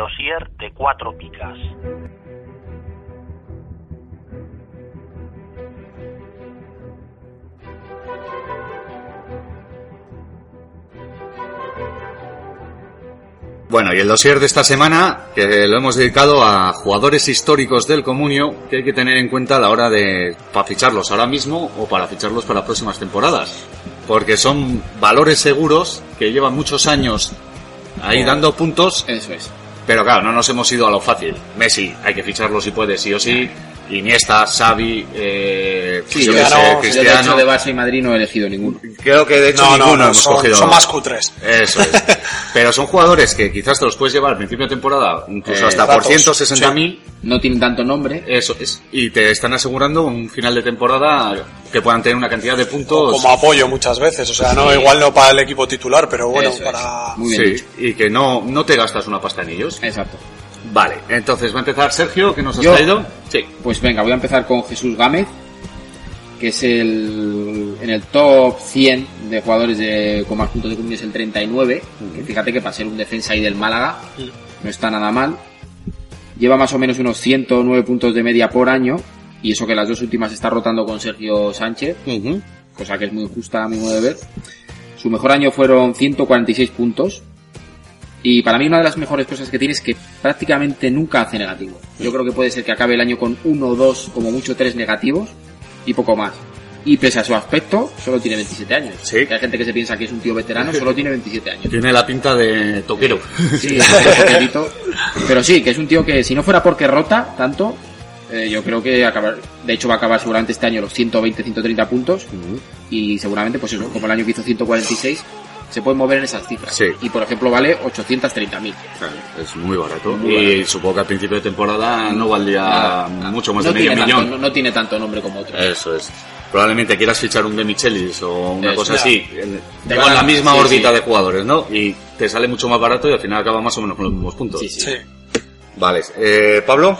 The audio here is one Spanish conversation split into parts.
Dossier de cuatro picas. Bueno, y el dossier de esta semana, que lo hemos dedicado a jugadores históricos del Comunio, que hay que tener en cuenta a la hora de, para ficharlos ahora mismo o para ficharlos para próximas temporadas. Porque son valores seguros que llevan muchos años ahí dando puntos. Eso es. Pero claro, no nos hemos ido a lo fácil. Messi, hay que ficharlo si puede, sí o sí. Iniesta, Xavi, eh, Sí, yo yo, qué sé, no, yo de Cristiano. hecho de Barça y Madrid no he elegido ninguno. Creo que de hecho No, no, ninguno no, hemos son, cogido. son más cutres. Eso es. Pero son jugadores que quizás te los puedes llevar al principio de temporada, incluso Eh, hasta por datos, 160.000. No tienen tanto nombre. Eso es. Y te están asegurando un final de temporada que puedan tener una cantidad de puntos. Como apoyo muchas veces. O sea, no igual no para el equipo titular, pero bueno, Eso es. para... Muy bien Sí, dicho. y que no, no te gastas una pasta en ellos. Exacto. Vale, entonces va a empezar Sergio, que nos has Yo. traído. Sí. Pues venga, voy a empezar con Jesús Gámez, que es el en el top 100 de jugadores de, con más puntos de comunio es el 39, que fíjate que para ser un defensa ahí del Málaga no está nada mal. Lleva más o menos unos 109 puntos de media por año, y eso que las dos últimas está rotando con Sergio Sánchez, cosa que es muy injusta a mi modo de ver. Su mejor año fueron 146 puntos. Y para mí una de las mejores cosas que tiene es que prácticamente nunca hace negativo. Yo creo que puede ser que acabe el año con uno, dos, como mucho tres negativos y poco más. Y pese a su aspecto, solo tiene 27 años. Sí. Hay gente que se piensa que es un tío veterano, solo tiene 27 años. Tiene la pinta de toquero. Sí, es un poquitito. Pero sí, que es un tío que si no fuera porque rota tanto, eh, yo creo que acabar, de hecho va a acabar seguramente este año los 120, 130 puntos y seguramente pues eso, como el año que hizo 146, se puede mover en esas cifras. Sí. Y por ejemplo vale 830.000. Claro, es muy barato. Muy y barato. supongo que al principio de temporada no valdría mucho más no de medio tiene millón. Tanto, no, no tiene tanto nombre como otros. Eso es. Probablemente quieras fichar un de Michelis o una cosa ya. así, en, Te con la misma sí, órbita sí. de jugadores, ¿no? Y te sale mucho más barato y al final acaba más o menos con los mismos puntos. Sí, sí. Sí. Vale, eh, Pablo.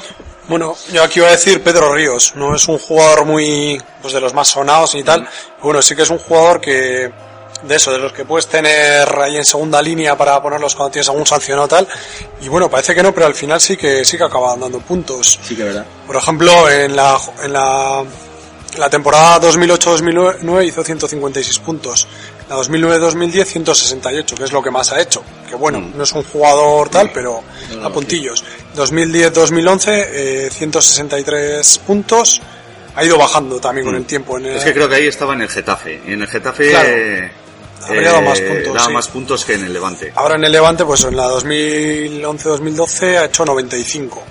Bueno, yo aquí iba a decir Pedro Ríos. No es un jugador muy, pues de los más sonados y tal. Bueno, sí que es un jugador que, de eso, de los que puedes tener ahí en segunda línea para ponerlos cuando tienes algún sancionado tal. Y bueno, parece que no, pero al final sí que, sí que acaban dando puntos. Sí que verdad. Por ejemplo, en la, en la, en la temporada 2008-2009 hizo 156 puntos. La 2009-2010 168, que es lo que más ha hecho. Que bueno, no es un jugador tal, pero No, no, a puntillos. 2010-2011 eh, 163 puntos. Ha ido bajando también con el tiempo. En el- Es que creo que ahí estaba en el Getafe. En el Getafe Claro. Eh, Habría dado más puntos, daba sí. más puntos que en el Levante. Ahora en el Levante, pues en la 2011-2012 ha hecho 95.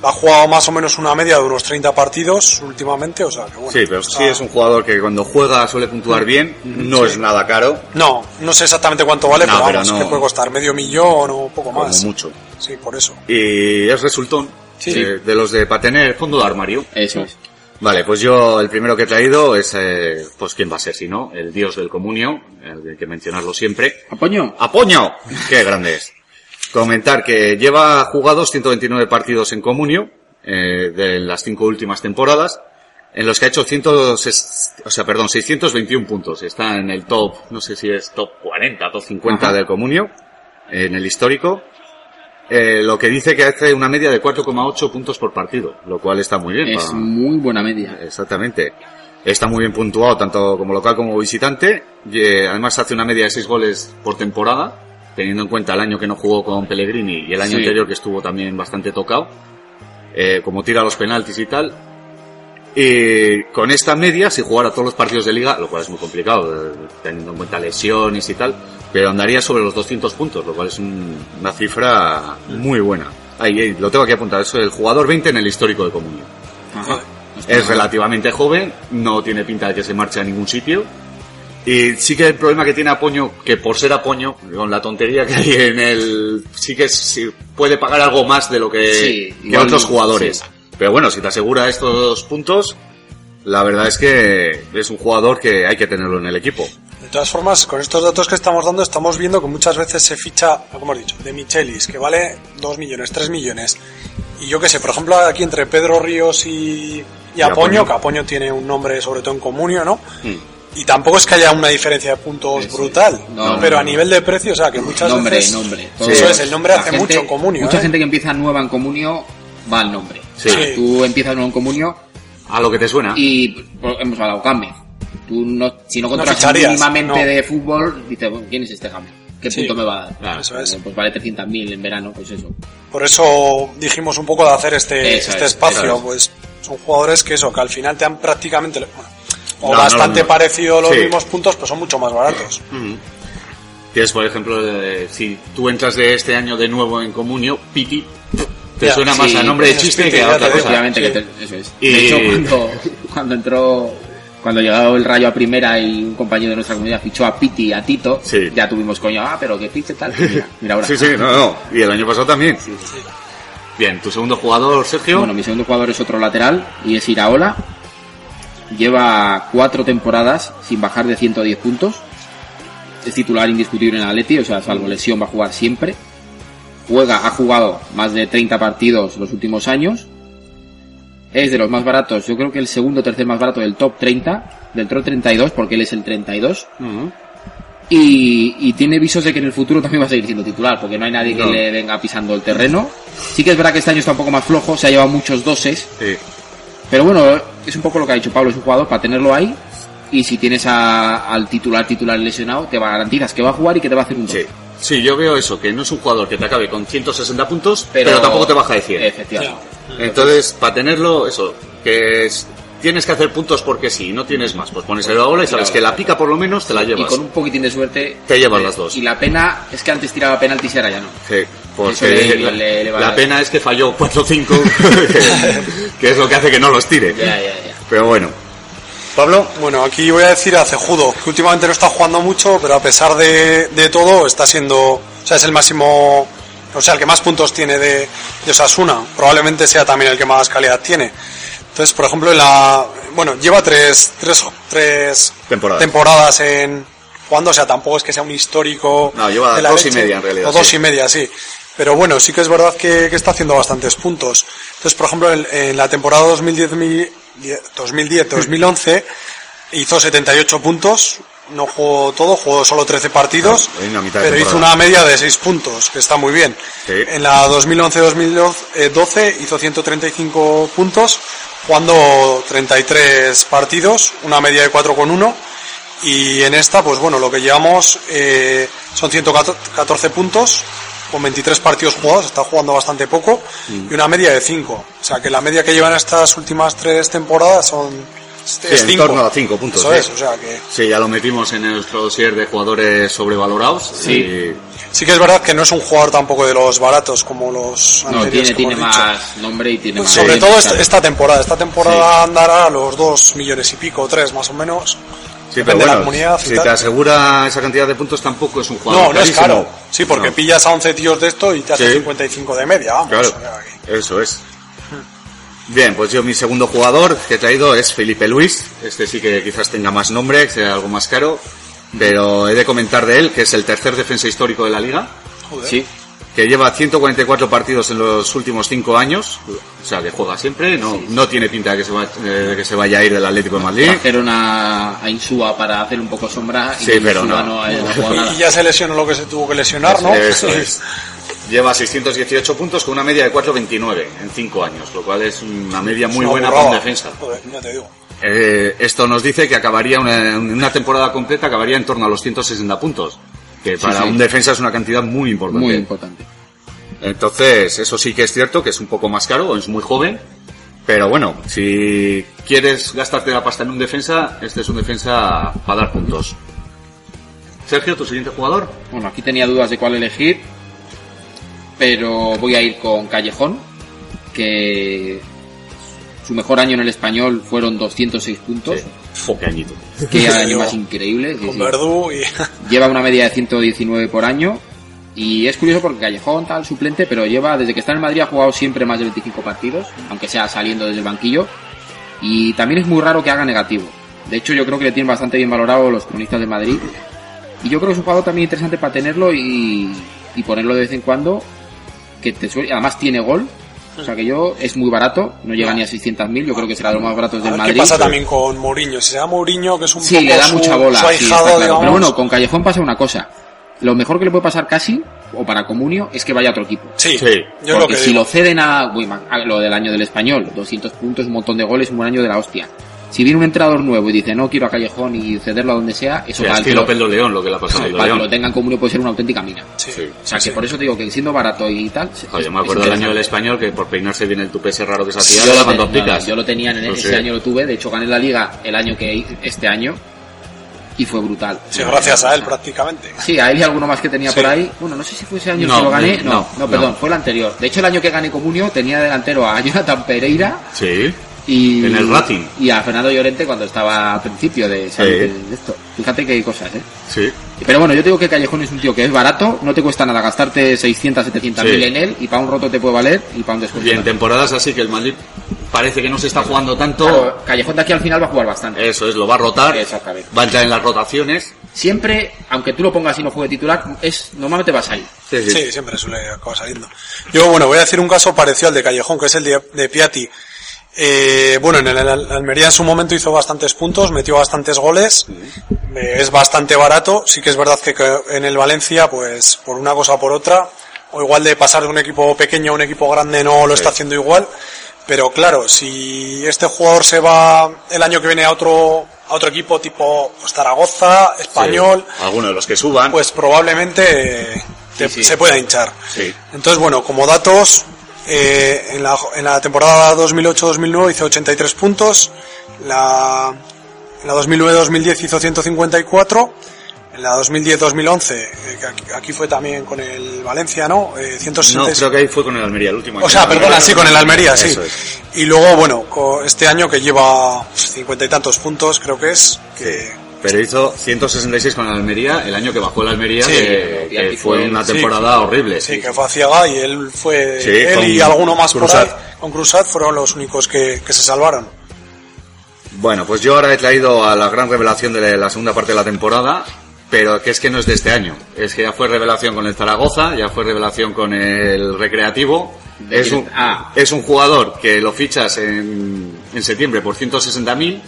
Ha jugado más o menos una media de unos 30 partidos últimamente, o sea que bueno. Sí, pero sí es un jugador que cuando juega suele puntuar bien, no es nada caro, No, no sé exactamente cuánto vale, No, pero pero vamos, no. que puede costar medio millón o poco como más. mucho. Sí, por eso. Y es resultón Sí. eh, de los de para tener fondo de armario. Eso es. Vale, pues yo el primero que he traído es, eh, pues quién va a ser si no, el dios del comunio, el que hay que mencionarlo siempre. ¿Apoño? ¡Apoño! ¡Qué grande es! Comentar que lleva jugados 129 partidos en comunio, eh, de las cinco últimas temporadas, en los que ha hecho 100, o sea, perdón, 621 puntos. Está en el top, no sé si es top 40, top 50 Ajá. del comunio, en el histórico. Eh, lo que dice que hace una media de 4,8 puntos por partido, lo cual está muy bien. Es para- muy buena media. Exactamente. Está muy bien puntuado, tanto como local como visitante. Y, eh, además hace una media de 6 goles por temporada, teniendo en cuenta el año que no jugó con Pellegrini y el año Sí. anterior que estuvo también bastante tocado. Eh, como tira los penaltis y tal. Y con esta media, si jugara todos los partidos de liga, lo cual es muy complicado, eh, teniendo en cuenta lesiones y tal, pero andaría sobre los 200 puntos, lo cual es un- una cifra muy buena. Ahí, ahí, lo tengo aquí apuntado, es el jugador 20 en el histórico de Comunio. Ajá. Es relativamente joven, no tiene pinta de que se marche a ningún sitio Y sí que el problema que tiene Apoño, que por ser Apoño, con la tontería que hay en el... Sí que sí puede pagar algo más de lo que, Sí, que igual, otros jugadores. sí. Pero bueno, si te asegura estos puntos, la verdad es que es un jugador que hay que tenerlo en el equipo. De todas formas, con estos datos que estamos dando, estamos viendo que muchas veces se ficha, como hemos dicho, de Michelis, que vale 2 millones, 3 millones. Y yo qué sé, por ejemplo, aquí entre Pedro Ríos y, y Apoño, Apoño. que Apoño tiene un nombre sobre todo en comunio, ¿no? Mm. Y tampoco es que haya una diferencia de puntos brutal, No, pero no, a nivel de precio, o sea, que muchas nombre, veces... nombre. Sí, eso es, el nombre La hace gente- mucho en comunio. Mucha ¿eh? gente que empieza nueva en comunio va al nombre. Sí. O sea, Tú empiezas nuevo en comunio A lo que te suena. y pues, hemos hablado Game. Tú no, si no controlas ficharías, mínimamente no. de fútbol, dices, bueno, ¿quién es este Game? ¿Qué Sí. punto me va a dar? Claro, eso es. Pues vale 300.000 en verano, pues eso. Por eso dijimos un poco de hacer este, Eso este es, espacio, es. pues son jugadores que eso, que al final te han prácticamente, bueno, o No, no bastante parecido los Sí. mismos puntos, pues son mucho más baratos. Ujú. Tienes, por ejemplo, eh, si tú entras de este año de nuevo en Comunio, Piti, te Ya, suena más sí, a nombre de chiste que a otra cosa. Sí. que te- eso es. Y- De hecho, cuando, cuando entró, cuando llegó el Rayo a primera y un compañero de nuestra comunidad fichó a Piti y a Tito, Sí. ya tuvimos coño, ah, pero que fiche tal. Mira, mira ahora. Sí, sí, no, no. Y el año pasado también. Bien, tu segundo jugador, Sergio. Bueno, mi segundo jugador es otro lateral y es Iraola. Lleva cuatro temporadas sin bajar de 110 puntos. Es titular indiscutible en Atleti, o sea, salvo lesión va a jugar siempre. Juega, ha jugado más de 30 partidos los últimos años. Es de los más baratos, yo creo que el segundo o tercer más barato del top 30, del top 32, porque él es el 32. Ujú. Y, y tiene visos de que en el futuro también va a seguir siendo titular, porque no hay nadie que le venga pisando el terreno. Sí que es verdad que este año está un poco más flojo, se ha llevado muchos doses, Sí. pero bueno, es un poco lo que ha dicho Pablo, es un jugador para tenerlo ahí. Y si tienes a- al titular titular lesionado, te va garantizas que va a jugar y que te va a hacer un Sí. Sí, yo veo eso, que no es un jugador que te acabe con 160 puntos, pero, Pero, tampoco te baja de 100. Efectivamente. Entonces, para tenerlo, eso, que es- tienes que hacer puntos porque sí, no tienes más. Pues pones el bola y sabes que la pica por lo menos te la Y llevas. con un poquitín de suerte. Te llevas eh, las dos. Y la pena es que antes tiraba penaltis y ahora ya no. Sí, porque le- la, le- le va la a- pena es que falló 4 o 5, que, que es lo que hace que no los tire. Ya, ya, ya. Pero bueno. Pablo, Bueno, aquí voy a decir a Cejudo, que últimamente no está jugando mucho, pero a pesar de, de todo está siendo, o sea, es el máximo, o sea, el que más puntos tiene de, de Osasuna. Probablemente sea también el que más calidad tiene. Entonces, por ejemplo, en la, bueno, lleva tres, tres, tres Temporadas. temporadas en jugando, o sea, tampoco es que sea un histórico. No, lleva de la dos y media, en realidad, O dos sí. y media, sí. Pero bueno, sí que es verdad que, que está haciendo bastantes puntos. Entonces, por ejemplo, en, en la temporada 2010-2011 hizo 78 puntos. No jugó todo, jugó solo 13 partidos, de pero hizo temporada. una media de 6 puntos, que está muy bien. Sí. En la 2011-2012 hizo 135 puntos, jugando 33 partidos, una media de 4,1. Y en esta, pues bueno, lo que llevamos eh, son 114 puntos, con 23 partidos jugados, está jugando bastante poco, Mm. y una media de 5. O sea que la media que llevan estas últimas tres temporadas son Sí, es en cinco. torno a cinco puntos, Eso sí. es, o sea que sí, ya lo metimos en nuestro dossier de jugadores sobrevalorados. Sí. y- sí que es verdad que no es un jugador tampoco de los baratos como los No, anteriores tiene, que tiene hemos dicho. más nombre y tiene Pues más. sobre todo claro. esta, esta temporada. Esta temporada andará a los dos millones y pico, tres más o menos. Sí, Depende pero de la comunidad si te asegura esa cantidad de puntos tampoco es un jugador No, no es caro. Sí, porque No. pillas a 11 tíos de esto y te hace Sí. 55 de media, vamos. Claro, eso es. Bien, pues yo mi segundo jugador que he traído es Felipe Luis. Este sí que quizás tenga más nombre, que sea algo más caro. Pero he de comentar de él que es el tercer defensa histórico de la liga, joder. Sí, que lleva 144 partidos en los últimos 5 años, o sea que juega siempre, no, no tiene pinta de que, se va- eh, de que se vaya a ir del Atlético de Madrid. trajeron a, a Insúa para hacer un poco sombra. y Sí, pero Insúa no. no nada. Y ya se lesionó lo que se tuvo que lesionar, ¿no? Eso es. Lleva 618 puntos con una media de 4.29 en 5 años, lo cual es una media muy Una buena para un defensa. Joder, ya te digo. Eh, esto nos dice que acabaría una, una temporada completa acabaría en torno a los 160 puntos, que para sí. un defensa es una cantidad muy importante. Muy importante. Entonces, eso sí que es cierto, que es un poco más caro, es muy joven, pero bueno, si quieres gastarte la pasta en un defensa, este es un defensa para dar puntos. Sergio, tu siguiente jugador. Bueno, aquí tenía dudas de cuál elegir, pero voy a ir con Callejón, que su mejor año en el español fueron 206 puntos. Oh, qué añito. que año más increíble. sí, Con sí. Verdú y... Lleva una media de 119 por año. Y es curioso porque Callejón tal suplente, pero lleva, desde que está en el Madrid ha jugado siempre más de 25 partidos, aunque sea saliendo desde el banquillo. Y también es muy raro que haga negativo. De hecho, yo creo que le tienen bastante bien valorado los cronistas de Madrid. Y yo creo que es un jugador también interesante para tenerlo y, y ponerlo de vez en cuando. Que te suele- además tiene gol. O sea que yo, es muy barato, no llega ni a 600.000, yo creo que será de los más baratos A del ver Madrid. qué pasa también con Mourinho. Si se da Mourinho, que es un Sí, poco le da su, mucha bola. su sí, está claro. digamos. Pero bueno, con Callejón pasa una cosa. Lo mejor que le puede pasar casi, o para Comunio, es que vaya a otro equipo. Sí, Sí. yo lo Porque que si digo. lo ceden a, uy, a lo del año del español, 200 puntos, un montón de goles, un buen año de la hostia. Si viene un entrenador nuevo y dice no quiero a Callejón y cederlo a donde sea, eso Sí, el que estilo lo- Pedro León, lo que le ha pasado para que lo tengan Comunio puede ser una auténtica mina. Sí. Sí. O sea que por eso te digo que siendo barato y tal. Joder, yo me es acuerdo del año del español que por peinarse bien el tupe ese raro que se hacía, Yo lo, daban te- dos no, no, picas. yo lo tenía en No ese año lo tuve, de hecho gané la liga el año que este año y fue brutal. Sí, gracias a él prácticamente. Sí, a él y alguno más que tenía Sí. por ahí. Bueno, no sé si fue ese año No, que lo gané. no, No, no, no. perdón, fue el anterior. De hecho, el año que gané Comunio tenía delantero a Jonathan Pereira Sí, y. En el Racing. Y a Fernando Llorente cuando estaba al principio de, Sí. de esto. Fíjate que hay cosas, ¿eh? sí. Pero bueno, yo digo que Callejón es un tío que es barato, no te cuesta nada gastarte 600, 700 Sí. mil en él y para un roto te puede valer y para un descuento. Y en temporadas así que el Madrid parece que no se está jugando tanto. Claro, Callejón de aquí al final va a jugar bastante. Eso es, lo va a rotar. Exactamente. Va a entrar en las rotaciones. Siempre, aunque tú lo pongas y no juegue titular, es normalmente vas ahí. Sí, sí. Sí, siempre suele acabar saliendo. Yo, bueno, voy a decir un caso parecido al de Callejón, que es el de, de Piatti. Eh, bueno, en el, el Almería en su momento hizo bastantes puntos, metió bastantes goles, eh, es bastante barato, sí que es verdad que, que en el Valencia, pues por una cosa o por otra, o igual de pasar de un equipo pequeño a un equipo grande no lo está haciendo igual, pero claro, si este jugador se va el año que viene a otro, a otro equipo tipo pues, Zaragoza, Español, Sí. Alguno de los que suban. pues probablemente eh, te- Sí, se pueda hinchar. Sí. Entonces, bueno, como datos, eh, en, la, en la temporada 2008-2009 hizo 83 puntos, la, en la 2009-2010 hizo 154, en la 2010-2011, eh, aquí, aquí fue también con el Valencia, ¿no? Eh, no, 166. creo que ahí fue con el Almería, el último. O sea, perdona, sí, con el Almería, sí. Es. Y luego, bueno, este año que lleva cincuenta y tantos puntos, creo que es, que, Pero hizo 166 con el Almería el año que bajó el Almería, Sí, que, fue una sí, temporada horrible. Sí, que fue a Ciaga y él fue, él con y alguno más Cruzat. por ahí, con Cruzat fueron los únicos que, que se salvaron. Bueno, pues yo ahora he traído a la gran revelación de la segunda parte de la temporada, pero que es que no es de este año. Es que ya fue revelación con el Zaragoza, ya fue revelación con el Recreativo. Es un, ah. es un jugador que lo fichas en, en septiembre por 160.000,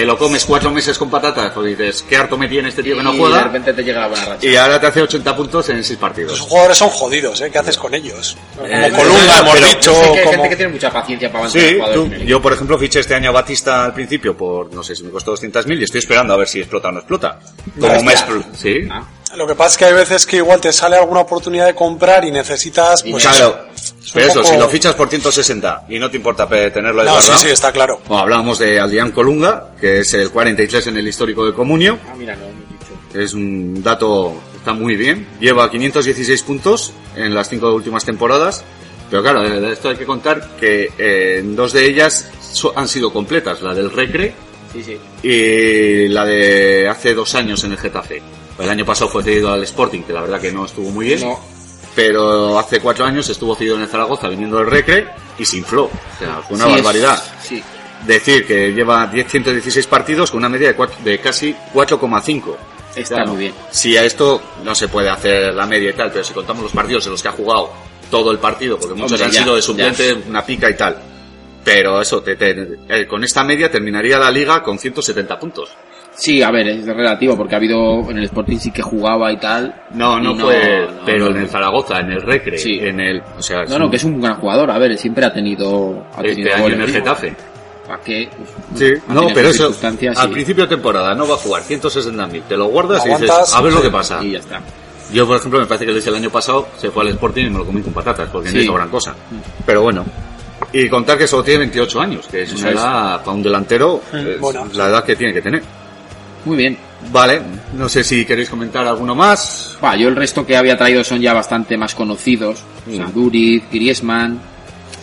te lo comes cuatro meses con patatas, porque dices, qué harto me tiene este tío que no y de juega, repente te llega la buena racha. y ahora te hace 80 puntos en seis Los partidos. jugadores son jodidos, ¿eh? ¿Qué haces con ellos? Como Eh, Colunga, hemos pero- dicho, Yo sé que hay como... gente que tiene mucha paciencia para avanzar Sí, tú- en el equipo. yo por ejemplo fiché este año a Batista al principio por, no sé si me costó 200.000 y estoy esperando a ver si explota o no explota. Como me expl- Sí. Ah. Lo que pasa es que hay veces que igual te sale alguna oportunidad de comprar y necesitas... Pues, Claro, pero eso, poco- si lo fichas por 160 y no te importa tenerlo No, sí, sí, está claro. Bueno, hablábamos de Aldián Colunga, que es el 43 en el histórico de Comunio. Ah, mira, no, no he dicho. Es un dato, está muy bien. Lleva 516 puntos en las cinco últimas temporadas. Pero claro, de esto hay que contar que eh, en dos de ellas han sido completas, la del Recre Sí, sí. y la de hace dos años en el Getafe. El año pasado fue cedido al Sporting, que la verdad que no estuvo muy bien. No, Pero hace cuatro años estuvo cedido en el Zaragoza viniendo del Recre y se infló. O sea, fue una sí, es- barbaridad. sí. Decir que lleva 10, 116 partidos con una media de, cuatro- de casi 4,5. Está Claro, muy bien. Si a esto no se puede hacer la media y tal, pero si contamos los partidos en los que ha jugado todo el partido, porque muchos Hombre, han ya, sido de suplente, una pica y tal. Pero eso, te- te- eh, con esta media terminaría la liga con 170 puntos. Sí, a ver, es relativo porque ha habido en el Sporting sí que jugaba y tal. No, no, fue, no, pero no. en el Zaragoza, en el Recre, Sí. en el, o sea, No, no, que es un gran jugador. A ver, siempre ha tenido. Ha este tenido año en el Getafe. ¿Para qué? Pues, Sí, ha no, pero eso, al principio de temporada no va a jugar 160.000, te lo guardas y dices, a ver lo que pasa. Y ya está. Yo, por ejemplo, me parece que desde el año pasado se fue al Sporting y me lo comí con patatas, porque no Sí. hizo gran cosa. Pero bueno. Y contar que solo tiene 28 años, que es una edad para un delantero, es bueno. la edad que tiene que tener. Muy bien. Vale, no sé si queréis comentar alguno más. Yo el resto que había traído son ya bastante más conocidos. O sea, Mm. Duriz, Griezmann,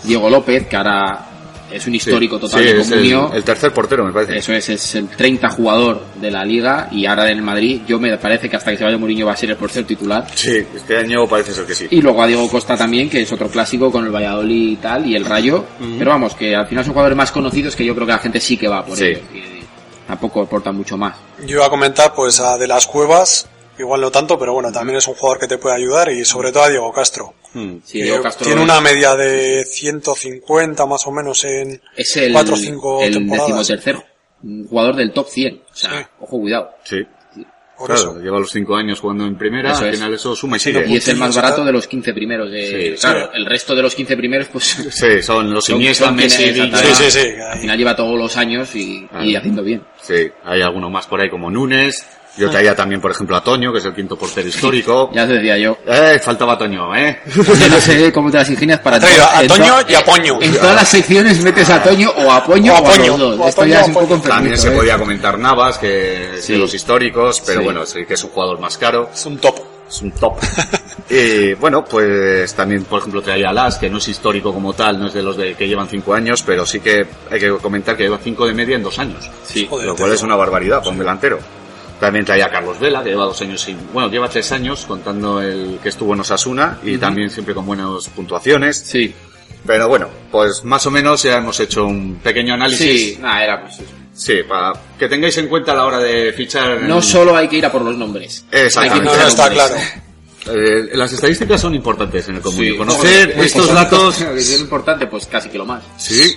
Diego López, que ahora es un histórico Sí, total sí, el, Comunio. el tercer portero, me parece. Eso es, es el 30 jugador de la liga y ahora en el Madrid yo me parece que hasta que se vaya Mourinho va a ser el portero titular. Sí, este año parece ser que sí. Y luego a Diego Costa también, que es otro clásico con el Valladolid y tal, y el Rayo. Pero vamos, que al final son jugadores más conocidos que yo creo que la gente sí que va por Sí. ellos. Tampoco aporta mucho más. Yo iba a comentar pues a De las Cuevas, igual no tanto, pero bueno, también es un jugador que te puede ayudar y sobre todo a Diego Castro. Mm. Sí, Diego Castro tiene es- una media de 150 más o menos en es el, 4 o 5 el temporadas. decimotercer jugador del top 100. O sea, Sí. ojo, cuidado. Sí. Por claro, eso. lleva los cinco años jugando en primera, Eso al es. final eso suma y sigue. lo Y es el más barato de los 15 primeros. De, Sí, claro, sí. el resto de los 15 primeros, pues Sí, son los Iniesta, Messi. Sí, sí, sí. al final lleva todos los años y, Claro. y haciendo bien. Sí, hay alguno más por ahí como Núñez. Yo traía también, por ejemplo, a Toño, que es el quinto portero histórico. Ya te decía yo. Eh, faltaba Toño, ¿eh? Yo no sé cómo te las ingenias para... Traído a en Toño to- y a Poño. En todas las secciones metes a Toño o a Poño O o a Poño. los dos. O a Esto Toño ya o es a un poco Poño. enfermizo, También se ¿eh? podía comentar Navas, que es Sí. de los históricos, pero Sí. bueno, sí que es un jugador más caro. Es un top. Es un top. y bueno, pues también, por ejemplo, traía a Las, que no es histórico como tal, no es de los de que llevan cinco años, pero sí que hay que comentar que lleva cinco de media en dos años. Sí. Joder, lo cual es una barbaridad para un delantero. También traía a Carlos Vela, que lleva dos años sin, bueno, lleva tres años contando el que estuvo en Osasuna y también siempre con buenas puntuaciones. Sí. Pero bueno, pues más o menos ya hemos hecho un pequeño análisis. Sí, nada, era pues eso. Sí, para que tengáis en cuenta a la hora de fichar. en- No solo hay que ir a por los nombres. Exactamente. Hay que No, está nombres. claro. Eh, las estadísticas son importantes en el comunio. Sí, Conocer estos datos. Es importante, pues casi que lo más. Sí,